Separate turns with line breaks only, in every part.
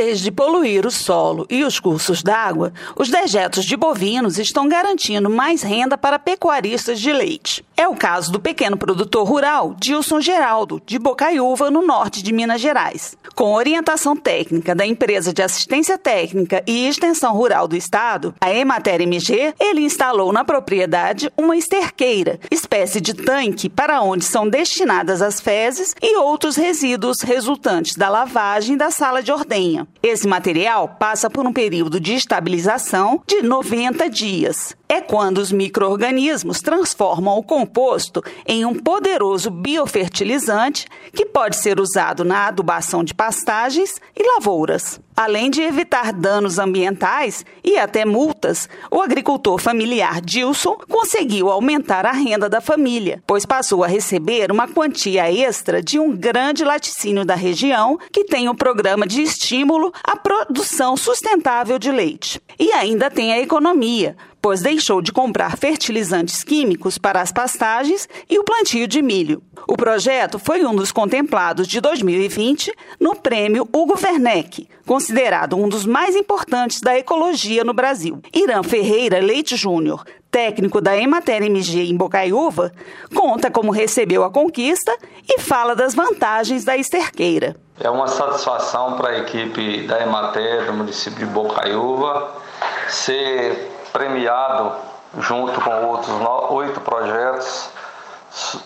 Vez de poluir o solo e os cursos d'água, os dejetos de bovinos estão garantindo mais renda para pecuaristas de leite. É o caso do pequeno produtor rural Dilson Geraldo, de Bocaiúva, no norte de Minas Gerais. Com orientação técnica da empresa de assistência técnica e extensão rural do estado, a Emater MG, ele instalou na propriedade uma esterqueira, espécie de tanque para onde são destinadas as fezes e outros resíduos resultantes da lavagem da sala de ordenha. Esse material passa por um período de estabilização de 90 dias é quando os micro-organismos transformam o composto em um poderoso biofertilizante que pode ser usado na adubação de pastagens e lavouras. Além de evitar danos ambientais e até multas, o agricultor familiar Dilson conseguiu aumentar a renda da família, pois passou a receber uma quantia extra de um grande laticínio da região que tem o um programa de estímulo à produção sustentável de leite. E ainda tem a economia, pois deixou de comprar fertilizantes químicos para as pastagens e o plantio de milho. O projeto foi um dos contemplados de 2020 no prêmio Hugo Werneck, considerado um dos mais importantes da ecologia no Brasil. Irã Ferreira Leite Júnior, técnico da Emater MG em Bocaiúva, conta como recebeu a conquista e fala das vantagens da esterqueira.
É uma satisfação para a equipe da Emater do município de Bocaiúva ser premiado junto com outros oito projetos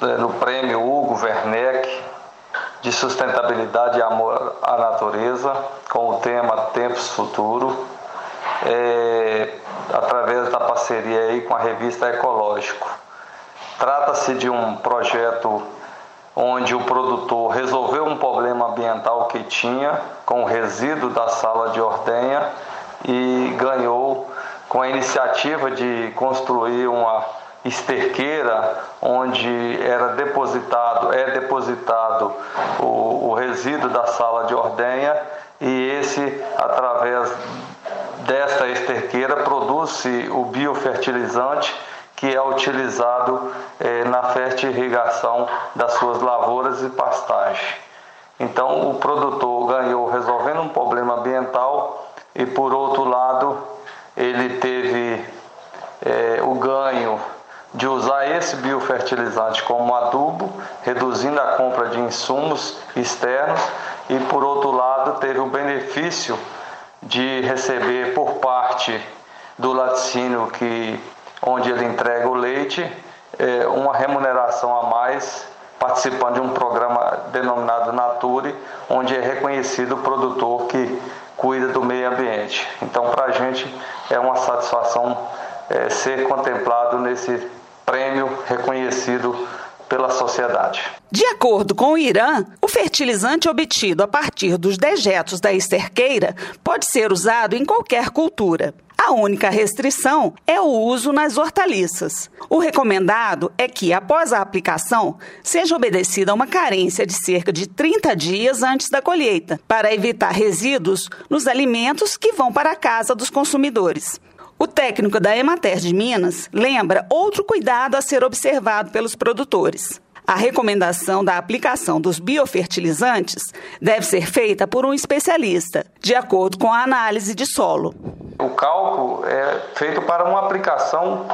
é, no prêmio Hugo Werneck de sustentabilidade e amor à natureza, com o tema Tempos Futuro, é, através da parceria aí com a revista Ecológico. Trata-se de um projeto onde o produtor resolveu um problema ambiental que tinha com o resíduo da sala de ordenha e ganhou com a iniciativa de construir uma esterqueira onde era depositado, é depositado o, o resíduo da sala de ordenha e esse, através desta esterqueira, produz-se o biofertilizante que é utilizado eh, na fertirrigação das suas lavouras e pastagem. Então, o produtor ganhou resolvendo um problema ambiental e, por outro lado, ele teve é, o ganho de usar esse biofertilizante como adubo, reduzindo a compra de insumos externos, e por outro lado teve o benefício de receber por parte do laticínio que onde ele entrega o leite é, uma remuneração a mais participando de um programa denominado Nature, onde é reconhecido o produtor que cuida do meio ambiente. Então, para a gente é uma satisfação é, ser contemplado nesse prêmio reconhecido pela sociedade.
De acordo com o Irã, o fertilizante obtido a partir dos dejetos da esterqueira pode ser usado em qualquer cultura. A única restrição é o uso nas hortaliças. O recomendado é que, após a aplicação, seja obedecida uma carência de cerca de 30 dias antes da colheita, para evitar resíduos nos alimentos que vão para a casa dos consumidores. O técnico da Emater de Minas lembra outro cuidado a ser observado pelos produtores. A recomendação da aplicação dos biofertilizantes deve ser feita por um especialista, de acordo com a análise de solo.
O cálculo é feito para uma aplicação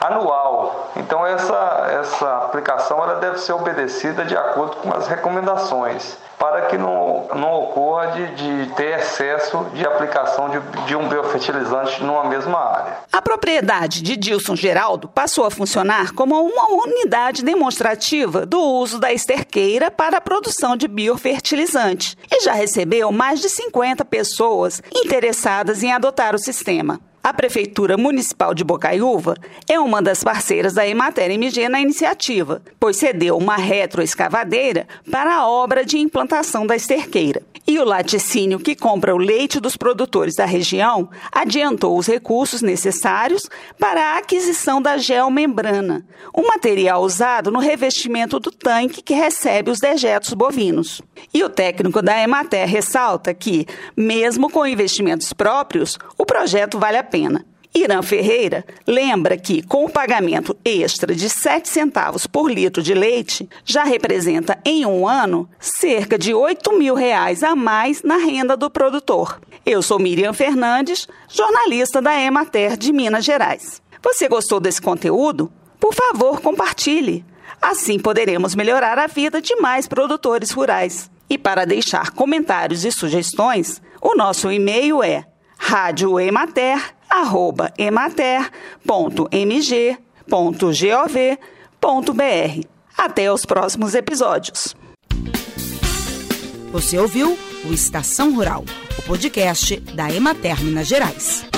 anual. Então essa, essa aplicação ela deve ser obedecida de acordo com as recomendações, para que não, não ocorra de, de ter excesso de aplicação de, de um biofertilizante numa mesma área.
A propriedade de Dilson Geraldo passou a funcionar como uma unidade demonstrativa do uso da esterqueira para a produção de biofertilizante e já recebeu mais de 50 pessoas interessadas em adotar o sistema. A Prefeitura Municipal de Bocaiúva é uma das parceiras da Emater MG na iniciativa, pois cedeu uma retroescavadeira para a obra de implantação da esterqueira. E o laticínio que compra o leite dos produtores da região adiantou os recursos necessários para a aquisição da geomembrana, um material usado no revestimento do tanque que recebe os dejetos bovinos. E o técnico da Emater ressalta que, mesmo com investimentos próprios, o projeto vale a pena. Irã Ferreira lembra que, com o pagamento extra de 7 centavos por litro de leite, já representa em um ano cerca de 8 mil reais a mais na renda do produtor. Eu sou Miriam Fernandes, jornalista da Emater de Minas Gerais. Você gostou desse conteúdo? Por favor, compartilhe. Assim poderemos melhorar a vida de mais produtores rurais. E para deixar comentários e sugestões, o nosso e-mail é radioemater@emater.mg.gov.br. Até os próximos episódios.
Você ouviu o Estação Rural, o podcast da Emater Minas Gerais.